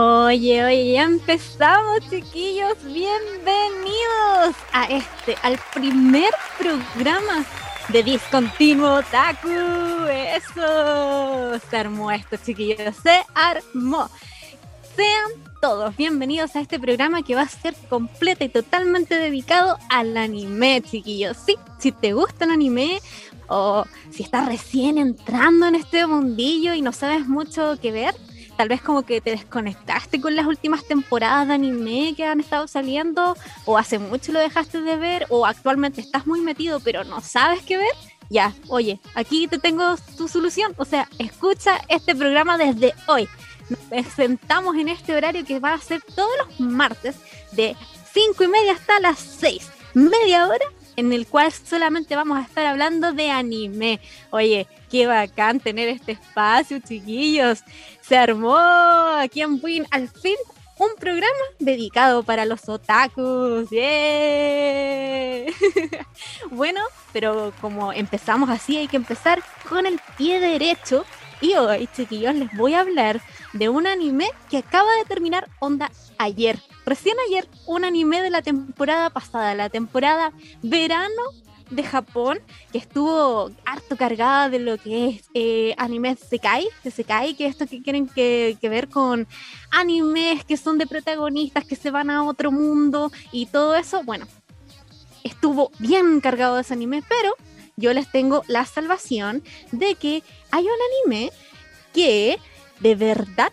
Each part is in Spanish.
Oye, oye, ya empezamos, chiquillos. Bienvenidos a este, al primer programa de Discontinuo Otaku. Eso. Se armó esto, chiquillos. Se armó. Sean todos bienvenidos a este programa que va a ser completo y totalmente dedicado al anime, chiquillos. Sí, si te gusta el anime o si estás recién entrando en este mundillo y no sabes mucho qué ver, tal vez como que te desconectaste con las últimas temporadas de anime que han estado saliendo, o hace mucho lo dejaste de ver, o actualmente estás muy metido pero no sabes qué ver, ya, oye, aquí te tengo tu solución, o sea, escucha este programa desde hoy. Nos presentamos en este horario que va a ser todos los martes de 5 y media hasta las 6, media hora en el cual solamente vamos a estar hablando de anime. Oye, qué bacán tener este espacio, chiquillos. Se armó aquí en Win al fin un programa dedicado para los otakus. bueno, pero como empezamos así, hay que empezar con el pie derecho. Y hoy, chiquillos, les voy a hablar de un anime que acaba de terminar onda ayer. Recién ayer, un anime de la temporada pasada, la temporada verano de Japón, que estuvo harto cargada de lo que es eh, anime Sekai, de Sekai, que esto que quieren que, que, ver con animes que son de protagonistas que se van a otro mundo y todo eso, bueno, estuvo bien cargado de ese anime, pero yo les tengo la salvación de que hay un anime que de verdad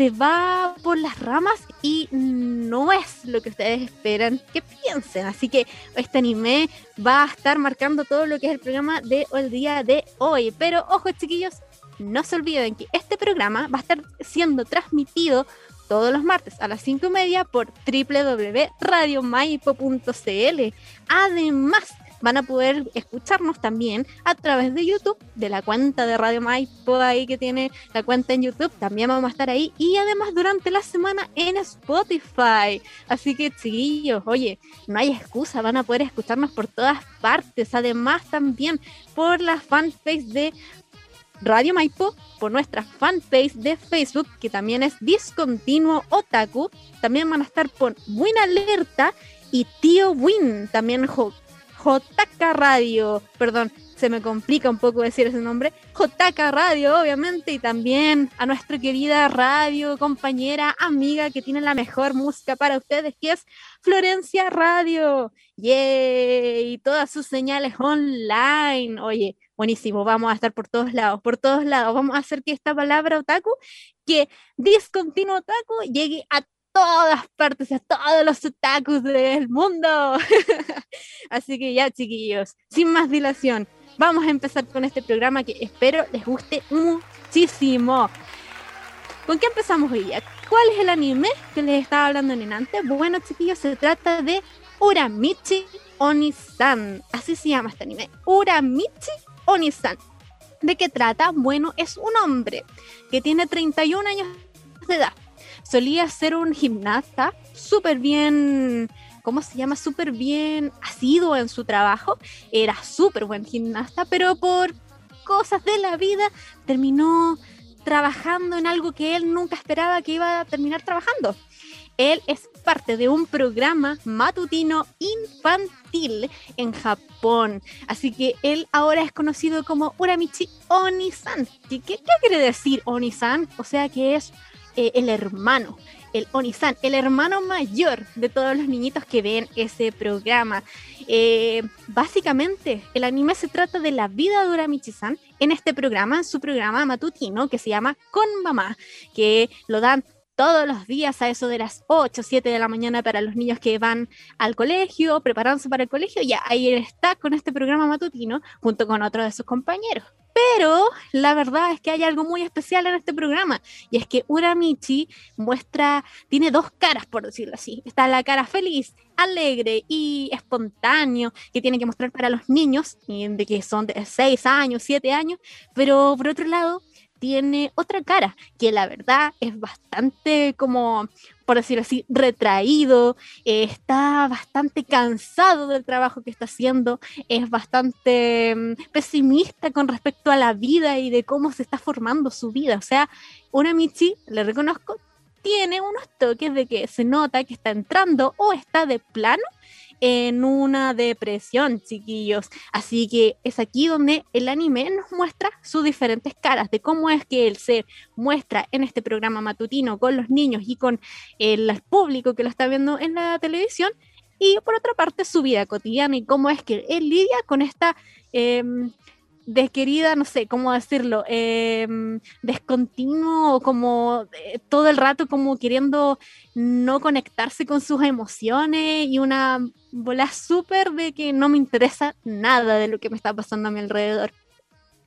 se va por las ramas y no es lo que ustedes esperan que piensen. Así que este anime va a estar marcando todo lo que es el programa de el día de hoy. Pero ojo chiquillos, no se olviden que este programa va a estar siendo transmitido todos los martes a las 5 y media por www.radiomaipo.cl. Además, van a poder escucharnos también a través de YouTube, de la cuenta de Radio Maipo ahí que tiene la cuenta en YouTube, también vamos a estar ahí y además durante la semana en Spotify. Así que chiquillos, oye, no hay excusa, van a poder escucharnos por todas partes, además también por la fanpage de Radio Maipo, por nuestra fanpage de Facebook, que también es Discontinuo Otaku. También van a estar por Win Alerta y Tío Win, también JK Radio, perdón, se me complica un poco decir ese nombre, JK Radio, obviamente, y también a nuestra querida radio, compañera, amiga que tiene la mejor música para ustedes, que es Florencia Radio. ¡Yay! Y todas sus señales online. Oye, buenísimo, vamos a estar por todos lados, por todos lados. Vamos a hacer que esta palabra otaku, que discontinuo otaku, llegue a todas partes, a todos los otakus del mundo. Así que ya, chiquillos, sin más dilación, vamos a empezar con este programa que espero les guste muchísimo. ¿Con qué empezamos hoy? ¿Cuál es el anime que les estaba hablando en antes? Bueno, chiquillos, se trata de Uramichi Onisan. Así se llama este anime. Uramichi Onisan. ¿De qué trata? Bueno, es un hombre que tiene 31 años de edad solía ser un gimnasta súper bien, ¿cómo se llama? Súper bien asiduo en su trabajo. Era súper buen gimnasta, pero por cosas de la vida terminó trabajando en algo que él nunca esperaba que iba a terminar trabajando. Él es parte de un programa matutino infantil en Japón. Así que él ahora es conocido como Uramichi Onisan. ¿Qué, qué quiere decir Onisan? O sea que es eh, el hermano, el Onisan, el hermano mayor de todos los niñitos que ven ese programa. Eh, básicamente, el anime se trata de la vida de Uramichi-san en este programa, su programa matutino que se llama Con Mamá, que lo dan todos los días a eso de las 8 o 7 de la mañana para los niños que van al colegio, preparándose para el colegio, ya ahí él está con este programa matutino junto con otro de sus compañeros. Pero la verdad es que hay algo muy especial en este programa y es que Uramichi muestra, tiene dos caras, por decirlo así. Está la cara feliz, alegre y espontáneo que tiene que mostrar para los niños, de que son de 6 años, 7 años, pero por otro lado tiene otra cara, que la verdad es bastante como, por decirlo así, retraído, está bastante cansado del trabajo que está haciendo, es bastante mm, pesimista con respecto a la vida y de cómo se está formando su vida. O sea, una Michi, le reconozco, tiene unos toques de que se nota que está entrando o está de plano en una depresión, chiquillos. Así que es aquí donde el anime nos muestra sus diferentes caras, de cómo es que él se muestra en este programa matutino con los niños y con el público que lo está viendo en la televisión. Y por otra parte, su vida cotidiana y cómo es que él lidia con esta em, desquerida, no sé cómo decirlo, eh, descontinuo, como todo el rato como queriendo no conectarse con sus emociones y una bola súper de que no me interesa nada de lo que me está pasando a mi alrededor.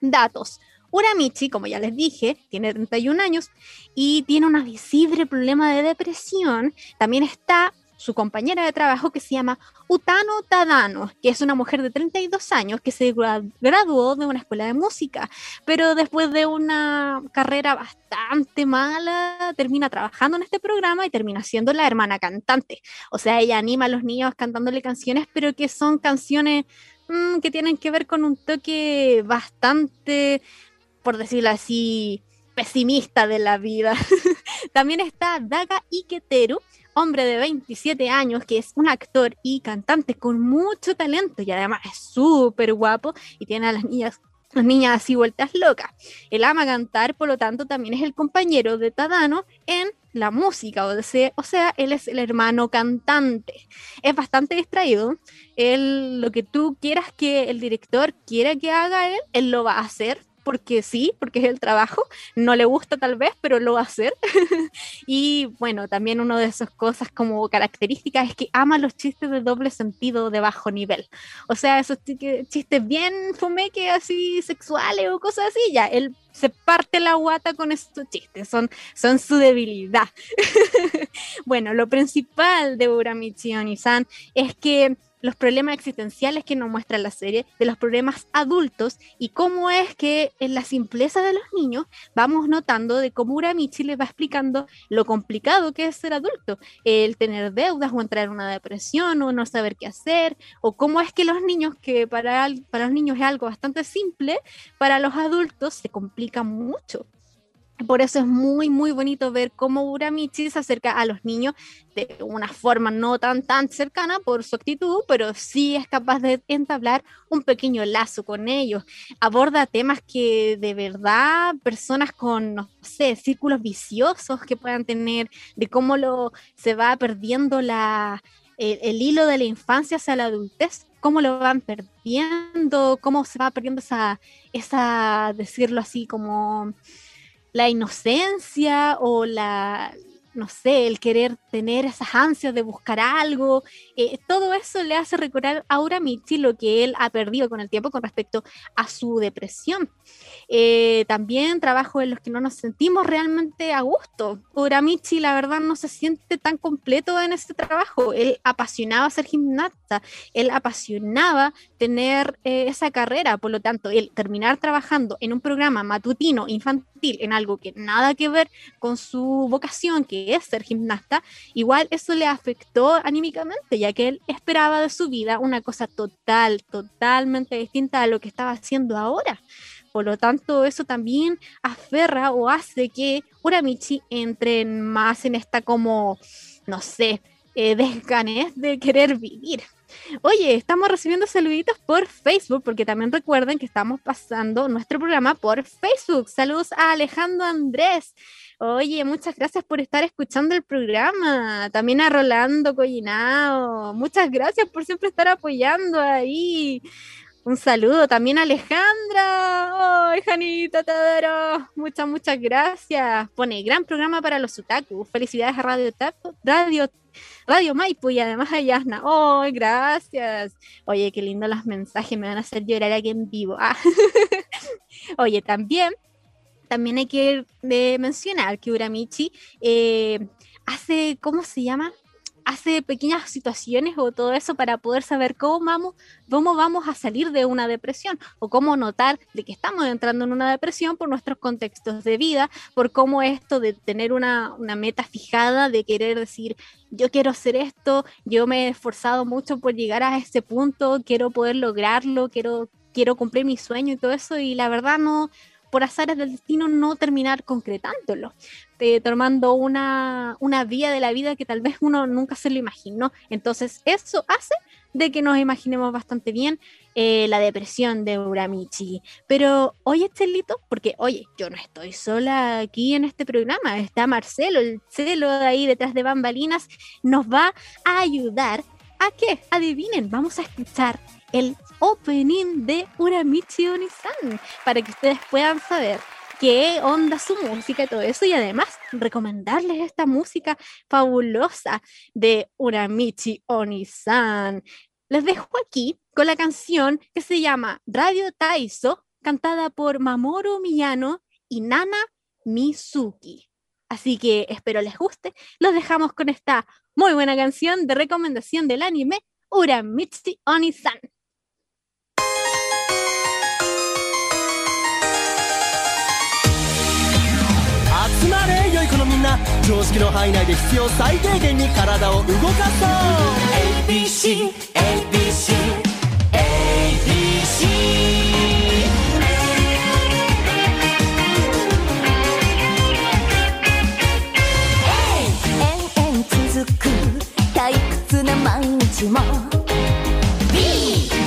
Datos. Uramichi, como ya les dije, tiene 31 años y tiene un visible problema de depresión. También está su compañera de trabajo que se llama Utano Tadano, que es una mujer de 32 años que se graduó de una escuela de música, pero después de una carrera bastante mala, termina trabajando en este programa y termina siendo la hermana cantante. O sea, ella anima a los niños cantándole canciones, pero que son canciones mm, que tienen que ver con un toque bastante, por decirlo así, pesimista de la vida. También está Daga Iketeru, hombre de 27 años que es un actor y cantante con mucho talento y además es súper guapo y tiene a las niñas las niñas así vueltas locas. Él ama cantar, por lo tanto también es el compañero de Tadano en la música, o sea, o sea, él es el hermano cantante. Es bastante distraído. Él, lo que tú quieras que el director quiera que haga él, él lo va a hacer porque sí, porque es el trabajo, no le gusta tal vez, pero lo va a hacer. y bueno, también una de esas cosas como características es que ama los chistes de doble sentido de bajo nivel. O sea, esos chistes bien fumeque así sexuales o cosas así, ya, él se parte la guata con estos chistes, son, son su debilidad. bueno, lo principal de Uramichi Onisan es que los problemas existenciales que nos muestra la serie, de los problemas adultos y cómo es que en la simpleza de los niños vamos notando de cómo Uramichi les va explicando lo complicado que es ser adulto, el tener deudas o entrar en una depresión o no saber qué hacer, o cómo es que los niños, que para, para los niños es algo bastante simple, para los adultos se complica mucho. Por eso es muy, muy bonito ver cómo Uramichi se acerca a los niños de una forma no tan, tan cercana por su actitud, pero sí es capaz de entablar un pequeño lazo con ellos. Aborda temas que de verdad personas con, no sé, círculos viciosos que puedan tener, de cómo lo, se va perdiendo la, el, hilo de la infancia hacia la adultez, cómo lo van perdiendo, cómo se va perdiendo esa, esa decirlo así, como la inocencia o la, no sé, el querer tener esas ansias de buscar algo, eh, todo eso le hace recordar a Uramichi lo que él ha perdido con el tiempo con respecto a su depresión. Eh, también trabajo en los que no nos sentimos realmente a gusto. Uramichi, la verdad, no se siente tan completo en este trabajo. Él apasionaba ser gimnasta, él apasionaba tener eh, esa carrera, por lo tanto, él terminar trabajando en un programa matutino infantil, en algo que nada que ver con su vocación, que es ser gimnasta, igual eso le afectó anímicamente, ya que él esperaba de su vida una cosa total, totalmente distinta a lo que estaba haciendo ahora. Por lo tanto, eso también aferra o hace que Uramichi entre más en esta como, no sé, eh, desganez de querer vivir. Oye, estamos recibiendo saluditos por Facebook, porque también recuerden que estamos pasando nuestro programa por Facebook. Saludos a Alejandro Andrés. Oye, muchas gracias por estar escuchando el programa. También a Rolando Collinao. Muchas gracias por siempre estar apoyando ahí. Un saludo también a Alejandra. ¡Ay, Janita Tadero! Muchas, muchas gracias. Pone gran programa para los Utaku. Felicidades a Radio Taco, Radio Radio Maipo y además a Yasna. ¡Oh, gracias! Oye, qué lindo los mensajes, me van a hacer llorar aquí en vivo. Ah. Oye, también, también hay que eh, mencionar que Uramichi eh, hace, ¿cómo se llama? Hace pequeñas situaciones o todo eso para poder saber cómo vamos, cómo vamos a salir de una depresión o cómo notar de que estamos entrando en una depresión por nuestros contextos de vida, por cómo esto de tener una, una meta fijada, de querer decir, yo quiero hacer esto, yo me he esforzado mucho por llegar a ese punto, quiero poder lograrlo, quiero, quiero cumplir mi sueño y todo eso, y la verdad no, por azares del destino no terminar concretándolo, eh, tomando una, una vía de la vida que tal vez uno nunca se lo imaginó. Entonces eso hace de que nos imaginemos bastante bien eh, la depresión de Uramichi. Pero oye, Estelito, porque oye, yo no estoy sola aquí en este programa, está Marcelo, el celo ahí detrás de bambalinas, nos va a ayudar a que, adivinen, vamos a escuchar el opening de Uramichi Onisan para que ustedes puedan saber qué onda su música y todo eso y además recomendarles esta música fabulosa de Uramichi Onisan. Les dejo aquí con la canción que se llama Radio Taiso, cantada por Mamoru Miyano y Nana Mizuki. Así que espero les guste. Los dejamos con esta muy buena canción de recomendación del anime Uramichi Onisan. まれ良い子のみんな。常識の範囲内で必要最低限に体を動かそう。ABC ABC ABC 延々続く退屈な毎日も。B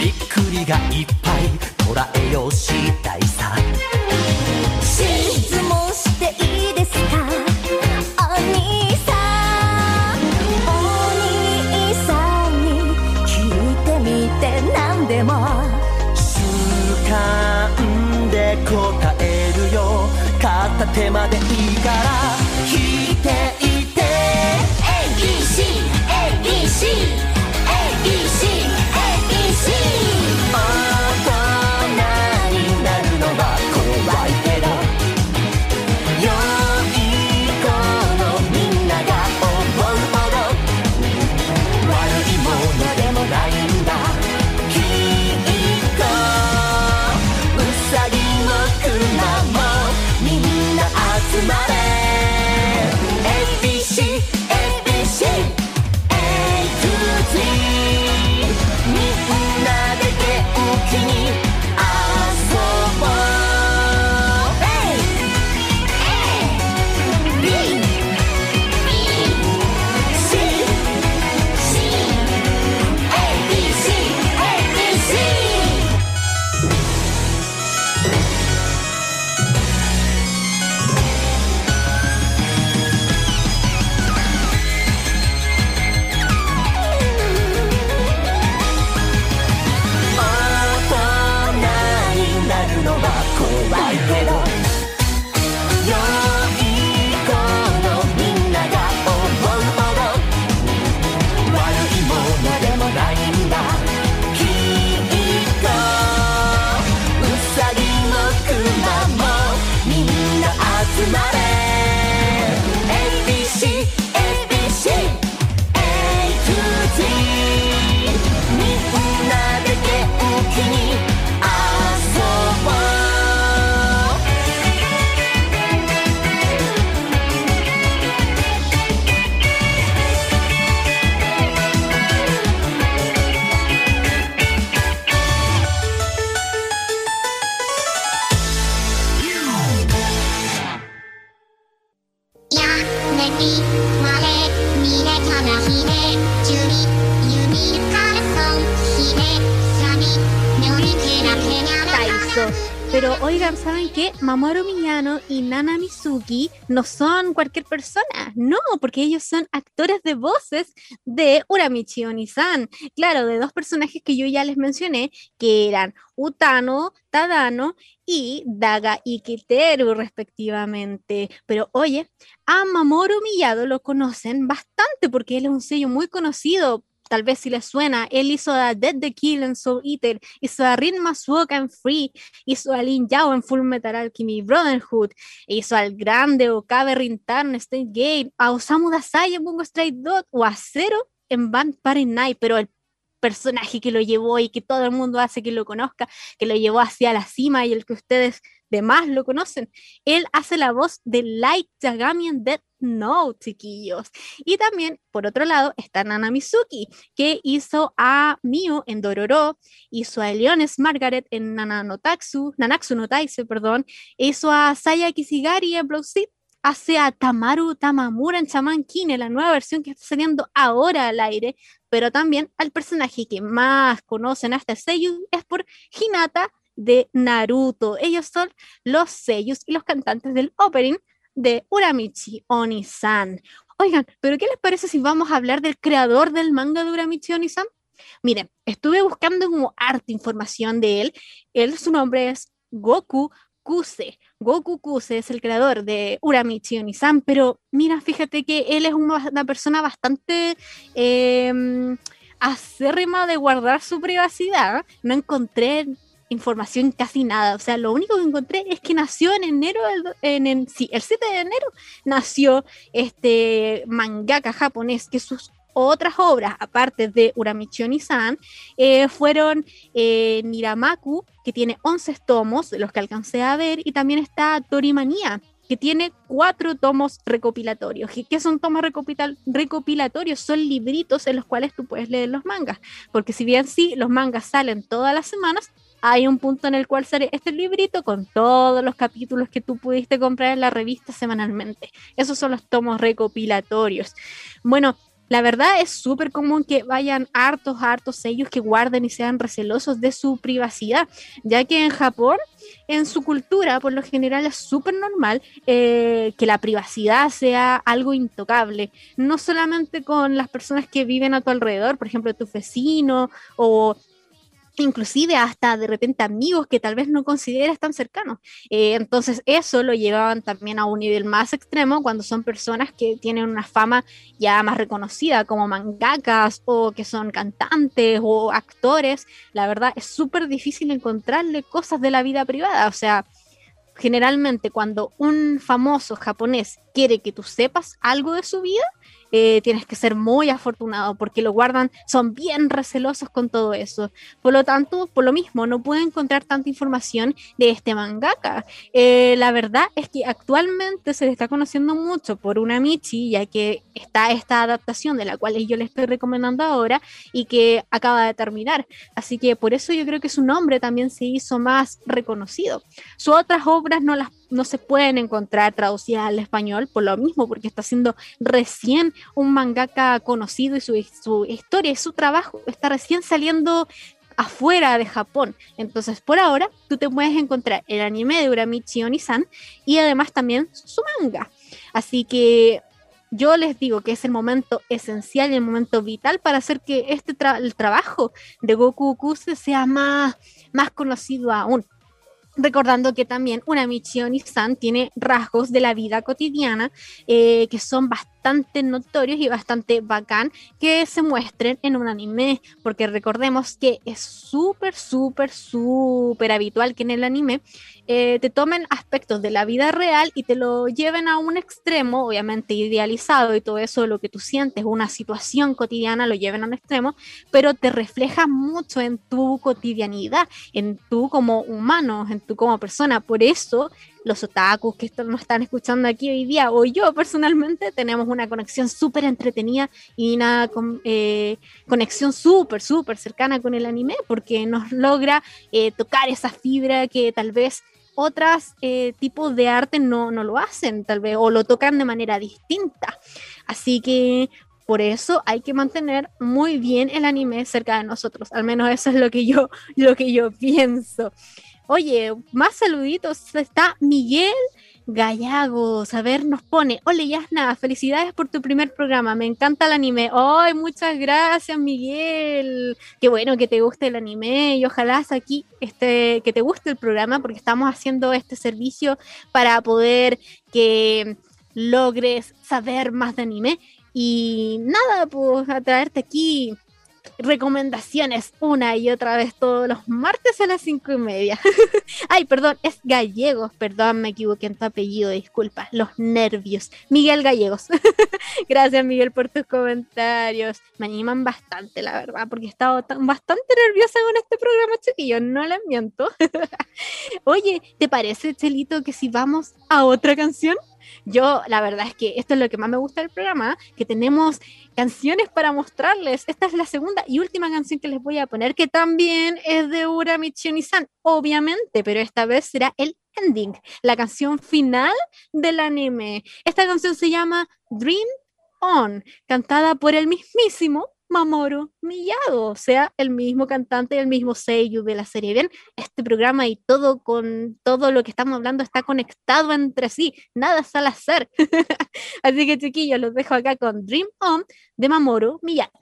びっくりがいっぱい。捉えようしたいさ片手までいいから引いてい。Oigan, ¿saben qué? Mamoru Miyano y Nana Mizuki no son cualquier persona, no, porque ellos son actores de voces de Uramichi Onisan. Claro, de dos personajes que yo ya les mencioné, que eran Utano, Tadano y Daga Ikiteru, respectivamente. Pero oye, a Mamoru Miyado lo conocen bastante porque él es un sello muy conocido tal vez si les suena, él hizo a Dead the Kill en Soul Eater, hizo a Rin Masuoka en Free, hizo a Lin Yao en Full Metal Alchemy Brotherhood, hizo al grande Okabe Rintarn en State Gate, a Osamu Dazai en Bungo Stray Dot o a Zero en Band Party Night, pero el personaje que lo llevó y que todo el mundo hace que lo conozca, que lo llevó hacia la cima y el que ustedes demás lo conocen. Él hace la voz de Light Yagami en Death Note, chiquillos. Y también, por otro lado, está Nana Mizuki, que hizo a Mio en Dororo, hizo a Leones Margaret en Nananotaxu, Nanatsu no Taise, perdón, hizo a Saya Kishigari en Blood Seed, hace a Tamaru Tamamura en Shaman King, la nueva versión que está saliendo ahora al aire, pero también al personaje que más conocen hasta este sello es por Hinata de Naruto. Ellos son los sellos y los cantantes del opening de Uramichi Onisan. Oigan, pero ¿qué les parece si vamos a hablar del creador del manga de Uramichi Onisan? Miren, estuve buscando como arte información de él. Él, su nombre es Goku Kuse. Goku Kuse es el creador de Uramichi Onisan, pero mira, fíjate que él es una, persona bastante eh, acérrima de guardar su privacidad. No encontré información casi nada. O sea, lo único que encontré es que nació en enero, sí, el 7 de enero nació este mangaka japonés que sus otras obras, aparte de Uramichi Onisan, eh, fueron eh, Niramaku, que tiene 11 tomos, los que alcancé a ver, y también está Torimanía, que tiene cuatro tomos recopilatorios. ¿Y qué son tomos recopilatorios? Son libritos en los cuales tú puedes leer los mangas. Porque si bien sí, los mangas salen todas las semanas, hay un punto en el cual sale este librito con todos los capítulos que tú pudiste comprar en la revista semanalmente. Esos son los tomos recopilatorios. Bueno, la verdad es súper común que vayan hartos, hartos sellos que guarden y sean recelosos de su privacidad, ya que en Japón, en su cultura, por lo general es súper normal eh, que la privacidad sea algo intocable, no solamente con las personas que viven a tu alrededor, por ejemplo, tu vecino o inclusive hasta de repente amigos que tal vez no consideras tan cercanos. Eh, entonces eso lo llevaban también a un nivel más extremo cuando son personas que tienen una fama ya más reconocida como mangakas o que son cantantes o actores. La verdad es súper difícil encontrarle cosas de la vida privada. O sea, generalmente cuando un famoso japonés quiere que tú sepas algo de su vida, eh, tienes que ser muy afortunado porque lo guardan, son bien recelosos con todo eso. Por lo tanto, por lo mismo, no pueden encontrar tanta información de este mangaka. Eh, la verdad es que actualmente se le está conociendo mucho por una Michi, ya que está esta adaptación de la cual yo le estoy recomendando ahora y que acaba de terminar. Así que por eso yo creo que su nombre también se hizo más reconocido. Sus otras obras no las no se pueden encontrar traducidas al español por lo mismo, porque está siendo recién un mangaka conocido y su, su historia y su trabajo está recién saliendo afuera de Japón. Entonces, por ahora, tú te puedes encontrar el anime de Uramichi Onisan y además también su manga. Así que yo les digo que es el momento esencial y el momento vital para hacer que este el trabajo de Goku Kuse sea más, más conocido aún recordando que también una Michion San tiene rasgos de la vida cotidiana eh, que son bastante notorios y bastante bacán que se muestren en un anime, porque recordemos que es súper, súper, súper habitual que en el anime eh, te tomen aspectos de la vida real y te lo lleven a un extremo, obviamente idealizado y todo eso, lo que tú sientes, una situación cotidiana, lo lleven a un extremo, pero te refleja mucho en tu cotidianidad, en tú como humano, en tú como persona. Por eso los otakus que esto nos están escuchando aquí hoy día, o yo personalmente, tenemos una conexión súper entretenida y una con, eh, conexión súper, súper cercana con el anime, porque nos logra eh, tocar esa fibra que tal vez otros eh, tipos de arte no, no lo hacen, tal vez, o lo tocan de manera distinta. Así que por eso hay que mantener muy bien el anime cerca de nosotros. Al menos eso es lo que yo, lo que yo pienso. Oye, más saluditos. Está Miguel Gallagos. A ver, nos pone. Hola, Yasna. Felicidades por tu primer programa. Me encanta el anime. ¡Ay, muchas gracias, Miguel! Qué bueno que te guste el anime y ojalá aquí este, que te guste el programa porque estamos haciendo este servicio para poder que logres saber más de anime. Y nada, pues a traerte aquí recomendaciones una y otra vez todos los martes a las cinco y media. Ay, perdón, es Gallegos, perdón, me equivoqué en tu apellido, disculpa, los nervios. Miguel Gallegos. Gracias, Miguel, por tus comentarios. Me animan bastante, la verdad, porque he estado tan- bastante nerviosa con este programa, chiquillos, no les miento. Oye, ¿te parece, Chelito, que si vamos a otra canción? Yo, la verdad es que esto es lo que más me gusta del programa, que tenemos canciones para mostrarles. Esta es la segunda y última canción que les voy a poner, que también es de Ura Michio-san, obviamente, pero esta vez será el ending, la canción final del anime. Esta canción se llama Dream On, cantada por el mismísimo Mamoru Miyado, o sea, el mismo cantante y el mismo seiyuu de la serie. Bien, este programa y todo con todo lo que estamos hablando está conectado entre sí, nada es al hacer. Así que chiquillos, los dejo acá con Dream On de Mamoru Miyado.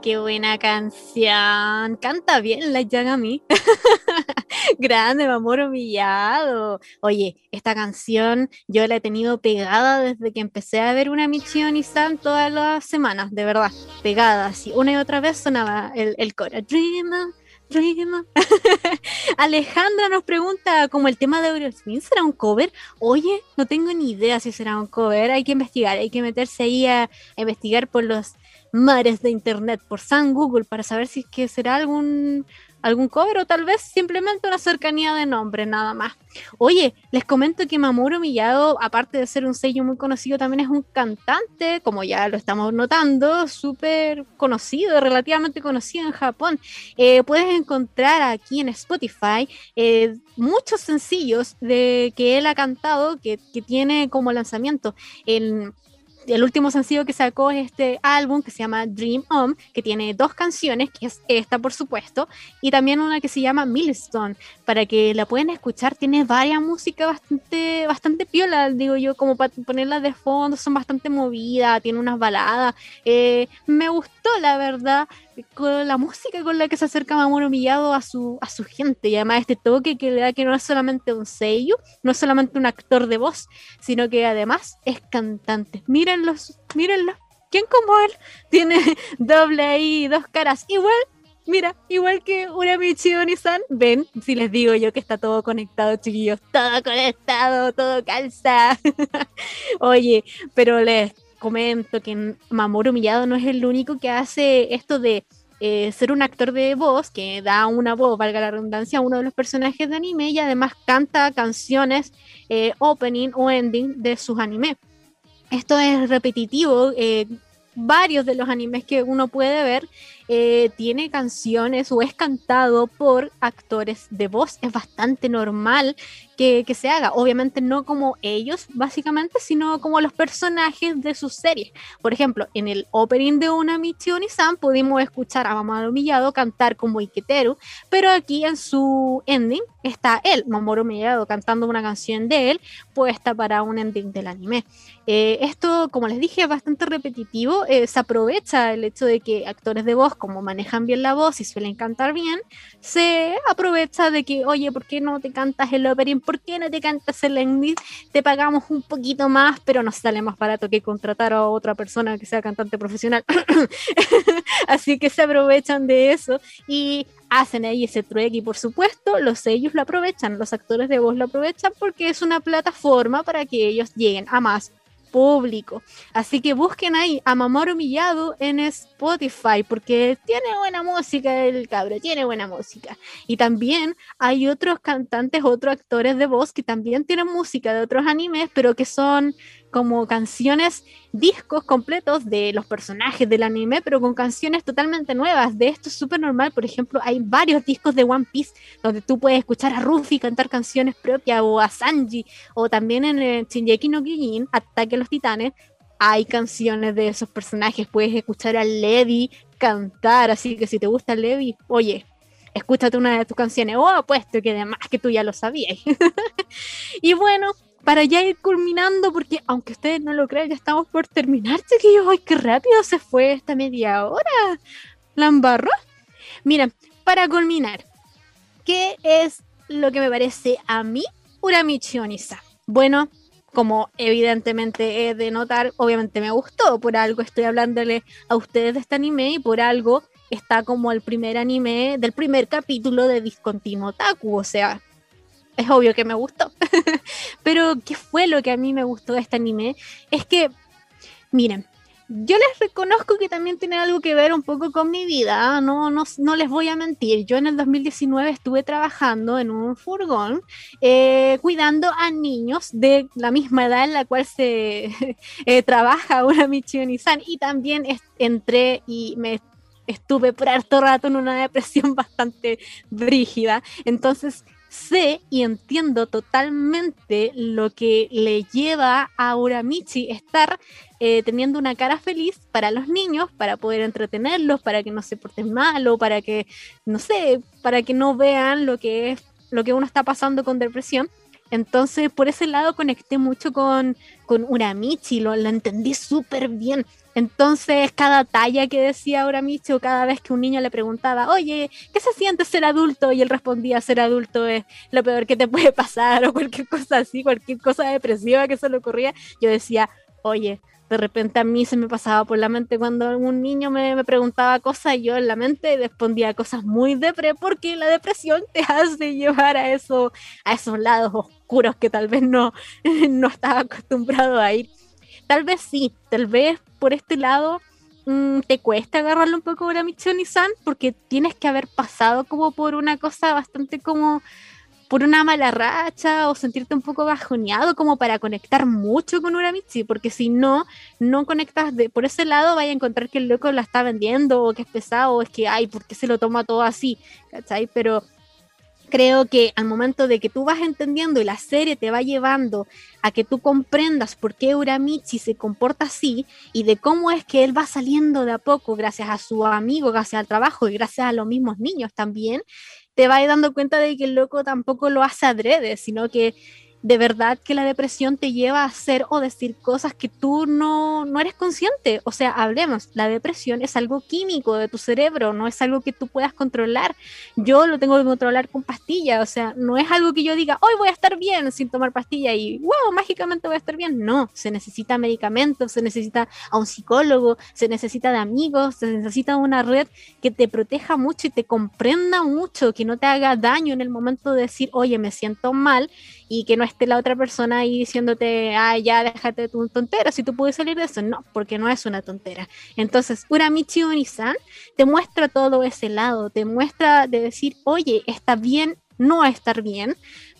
Qué buena canción. Canta bien la Yagami. Grande, Mamoru Humillado. Oye, esta canción yo la he tenido pegada desde que empecé a ver una Michio Nissan todas las semanas, de verdad, pegada, así. Una y otra vez sonaba el, el coro. Dreamer, dreamer. Alejandra nos pregunta, como el tema de Aerosmith será un cover. Oye, no tengo ni idea si será un cover. Hay que investigar, hay que meterse ahí a investigar por los mares de internet, por San Google, para saber si es que será algún algún cover o tal vez simplemente una cercanía de nombre, nada más. Oye, les comento que Mamoru Miyado, aparte de ser un sello muy conocido, también es un cantante, como ya lo estamos notando, súper conocido, relativamente conocido en Japón. Eh, puedes encontrar aquí en Spotify eh, muchos sencillos de que él ha cantado, que, que tiene como lanzamiento en el último sencillo que sacó es este álbum que se llama Dream On, que tiene dos canciones, que es esta por supuesto, y también una que se llama Millstone, para que la puedan escuchar, tiene varias músicas bastante, bastante piola, digo yo, como para ponerlas de fondo, son bastante movidas, tiene unas baladas, eh, me gustó la verdad, con la música con la que se acerca Mamoru Miyado a su, a su gente y además este toque que le da que no es solamente un sello, no es solamente un actor de voz, sino que además es cantante. Mírenlos, mírenlo. ¿Quién como él tiene doble ahí, dos caras? Igual, mira, igual que Uramichi Onisan. Ven, si les digo yo que está todo conectado, chiquillos, todo conectado, todo calza. Oye, pero les comento que Mamoru Miyado no es el único que hace esto de eh, ser un actor de voz, que da una voz, valga la redundancia, a uno de los personajes de anime y además canta canciones eh, opening o ending de sus animes. Esto es repetitivo. eh, varios de los animes que uno puede ver eh, tiene canciones o es cantado por actores de voz. Es bastante normal que, se haga. Obviamente no como ellos, básicamente, sino como los personajes de sus series. Por ejemplo, en el opening de una Michioni-san pudimos escuchar a Mamoru Miyado cantar como Iketeru, pero aquí en su ending está él, Mamoru Miyado, cantando una canción de él, puesta para un ending del anime. Eh, esto, como les dije, es bastante repetitivo. Eh, se aprovecha el hecho de que actores de voz, como manejan bien la voz y suelen cantar bien, se aprovecha de que, oye, ¿por qué no te cantas el opening? ¿Por qué no te cantas el ending? Te pagamos un poquito más, pero nos sale más barato que contratar a otra persona que sea cantante profesional. Así que se aprovechan de eso y hacen ahí ese trueque y por supuesto los sellos lo aprovechan, los actores de voz lo aprovechan porque es una plataforma para que ellos lleguen a más público. Así que busquen ahí a Mamoru Miyado en Spotify porque tiene buena música el cabro, tiene buena música. Y también hay otros cantantes, otros actores de voz que también tienen música de otros animes, pero que son como canciones, discos completos de los personajes del anime, pero con canciones totalmente nuevas. De esto es súper normal. Por ejemplo, hay varios discos de One Piece donde tú puedes escuchar a Ruffy cantar canciones propias o a Sanji, o también en el Shinjeki no Kyojin, Ataque a los Titanes, hay canciones de esos personajes. Puedes escuchar a Levi cantar, así que si te gusta Levi, oye, escúchate una de tus canciones. Oh, apuesto que además que tú ya lo sabías. y bueno, para ya ir culminando, porque aunque ustedes no lo crean, ya estamos por terminar, chiquillos. ¡Ay, qué rápido se fue esta media hora! ¿La embarró? Mira, para culminar, ¿qué es lo que me parece a mí Uramichi Onisa? Bueno, como evidentemente he de notar, obviamente me gustó, por algo estoy hablándole a ustedes de este anime y por algo está como el primer anime del primer capítulo de Discontinuo Taku, o sea, es obvio que me gustó. Pero, ¿qué fue lo que a mí me gustó de este anime? Es que, miren, yo les reconozco que también tiene algo que ver un poco con mi vida, no, no, no les voy a mentir. Yo en el 2019 estuve trabajando en un furgón eh, cuidando a niños de la misma edad en la cual se eh, trabaja una Michioni-san y también entré y me estuve por harto rato en una depresión bastante brígida. Entonces, sé y entiendo totalmente lo que le lleva a Uramichi estar eh, teniendo una cara feliz para los niños, para poder entretenerlos, para que no se porten mal o para que, no sé, para que no vean lo que es lo que uno está pasando con depresión. Entonces, por ese lado conecté mucho con, con Uramichi, lo, lo entendí súper bien. Entonces, cada talla que decía Uramichi o cada vez que un niño le preguntaba, oye, ¿qué se siente ser adulto? Y él respondía, ser adulto es lo peor que te puede pasar o cualquier cosa así, cualquier cosa depresiva que se le ocurría, yo decía, oye, de repente a mí se me pasaba por la mente cuando algún niño me, me preguntaba cosas yo en la mente respondía cosas muy depre porque la depresión te hace llevar a eso a esos lados oscuros que tal vez no, no estaba acostumbrado a ir. Tal vez sí, tal vez por este lado mm, te cuesta agarrarlo un poco a Michon y San porque tienes que haber pasado como por una cosa bastante como por una mala racha o sentirte un poco bajoneado como para conectar mucho con Uramichi, porque si no, no conectas de, por ese lado, vaya a encontrar que el loco la está vendiendo o que es pesado o es que, ay, ¿por qué se lo toma todo así? ¿Cachai? Pero creo que al momento de que tú vas entendiendo y la serie te va llevando a que tú comprendas por qué Uramichi se comporta así y de cómo es que él va saliendo de a poco gracias a su amigo, gracias al trabajo y gracias a los mismos niños también, te vas dando cuenta de que el loco tampoco lo hace adrede, sino que de verdad que la depresión te lleva a hacer o decir cosas que tú no, no eres consciente. O sea, hablemos, la depresión es algo químico de tu cerebro, no es algo que tú puedas controlar. Yo lo tengo que controlar con pastillas, o sea, no es algo que yo diga, hoy voy a estar bien sin tomar pastilla y, wow, mágicamente voy a estar bien. No, se necesita medicamentos, se necesita a un psicólogo, se necesita de amigos, se necesita una red que te proteja mucho y te comprenda mucho, que no te haga daño en el momento de decir, oye, me siento mal y que no esté la otra persona ahí diciéndote, ah, ya déjate tu tontera, si tú puedes salir de eso. No, porque no es una tontera. Entonces, Uramichi Onisan te muestra todo ese lado, te muestra de decir, oye, está bien no estar bien,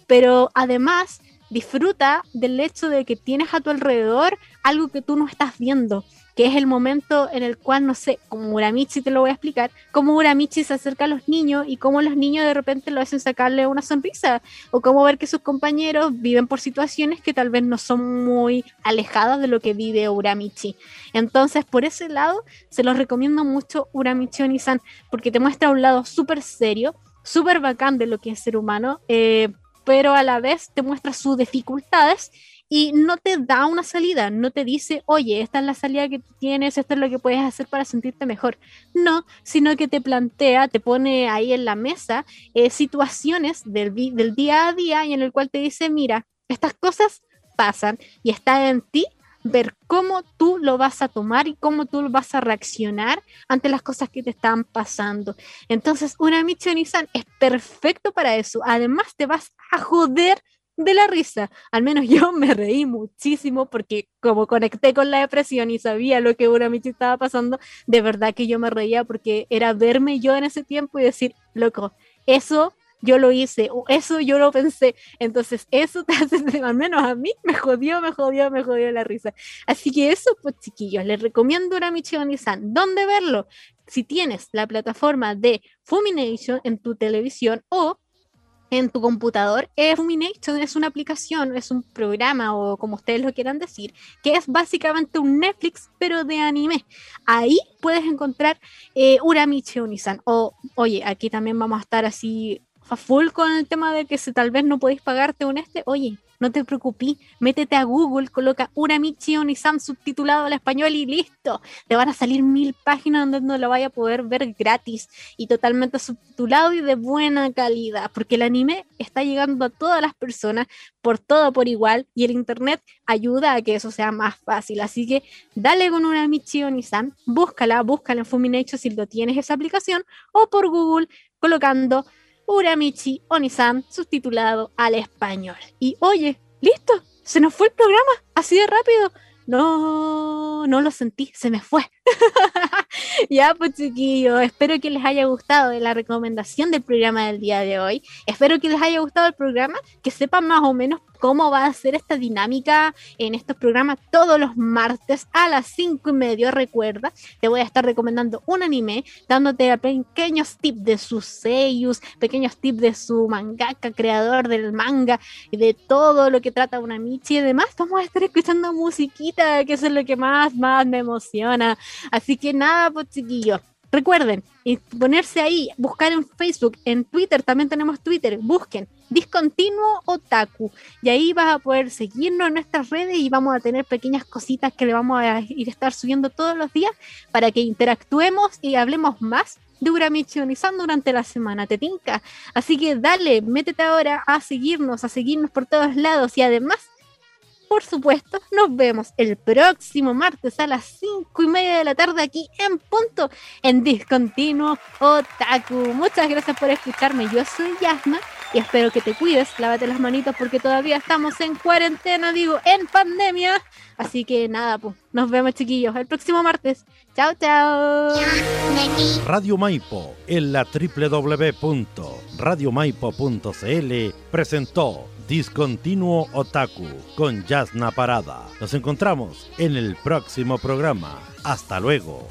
pero además disfruta del hecho de que tienes a tu alrededor algo que tú no estás viendo que es el momento en el cual, no sé, como Uramichi te lo voy a explicar, cómo Uramichi se acerca a los niños y cómo los niños de repente lo hacen sacarle una sonrisa, o cómo ver que sus compañeros viven por situaciones que tal vez no son muy alejadas de lo que vive Uramichi. Entonces, por ese lado, se los recomiendo mucho Uramichi Onisan, porque te muestra un lado súper serio, súper bacán de lo que es ser humano, eh, pero a la vez te muestra sus dificultades y no te da una salida, no te dice, oye, esta es la salida que tienes, esto es lo que puedes hacer para sentirte mejor. No, sino que te plantea, te pone ahí en la mesa eh, situaciones del, día a día y en el cual te dice, mira, estas cosas pasan y está en ti ver cómo tú lo vas a tomar y cómo tú vas a reaccionar ante las cosas que te están pasando. Entonces, una Michonizan es perfecto para eso. Además, te vas a joder de la risa. Al menos yo me reí muchísimo porque como conecté con la depresión y sabía lo que Uramichi estaba pasando, de verdad que yo me reía porque era verme yo en ese tiempo y decir, loco, eso yo lo hice, o eso yo lo pensé. Entonces, eso te hace, al menos a mí, me jodió, me jodió, me jodió la risa. Así que eso, pues chiquillos, les recomiendo Uramichi Onisan. ¿Dónde verlo? Si tienes la plataforma de Fumination en tu televisión o en tu computador, Fumination es una aplicación, es un programa o como ustedes lo quieran decir, que es básicamente un Netflix pero de anime. Ahí puedes encontrar eh, Uramichi Onisan. O, oye, aquí también vamos a estar así a full con el tema de que si tal vez no podéis pagarte un este, oye, no te preocupes, métete a Google, coloca Uramichi Onisan subtitulado al español y listo. Te van a salir mil páginas donde no lo vaya a poder ver gratis y totalmente subtitulado y de buena calidad, porque el anime está llegando a todas las personas por todo por igual y el internet ayuda a que eso sea más fácil. Así que dale con Uramichi Onisan, búscala, búscala en Fumination si lo tienes esa aplicación o por Google colocando Uramichi Onisan subtitulado al español. Y oye, listo, se nos fue el programa, así de rápido. No, no lo sentí, se me fue. ya, pues chiquillos, espero que les haya gustado la recomendación del programa del día de hoy. Espero que les haya gustado el programa, que sepan más o menos cómo va a ser esta dinámica en estos programas todos los martes a las cinco y media. Recuerda, te voy a estar recomendando un anime, dándote pequeños tips de sus seiyus, pequeños tips de su mangaka, creador del manga y de todo lo que trata una Michi y además vamos a estar escuchando musiquita, que eso es lo que más, más me emociona. Así que nada, pues chiquillos. Recuerden, ponerse ahí, buscar en Facebook, en Twitter, también tenemos Twitter, busquen Discontinuo Otaku. Y ahí vas a poder seguirnos en nuestras redes y vamos a tener pequeñas cositas que le vamos a ir a estar subiendo todos los días para que interactuemos y hablemos más de Uramichi durante la semana, te tinca. Así que dale, métete ahora a seguirnos, a seguirnos por todos lados y además por supuesto, nos vemos el próximo martes a las 5 y media de la tarde aquí en punto en Discontinuo Otaku. Muchas gracias por escucharme. Yo soy Yasna y espero que te cuides. Lávate las manitos porque todavía estamos en cuarentena, digo, en pandemia. Así que nada, pues, nos vemos chiquillos el próximo martes. Chao, chao. Radio Maipo en la www.radiomaipo.cl presentó Discontinuo Otaku con Yasna Parada. Nos encontramos en el próximo programa. Hasta luego.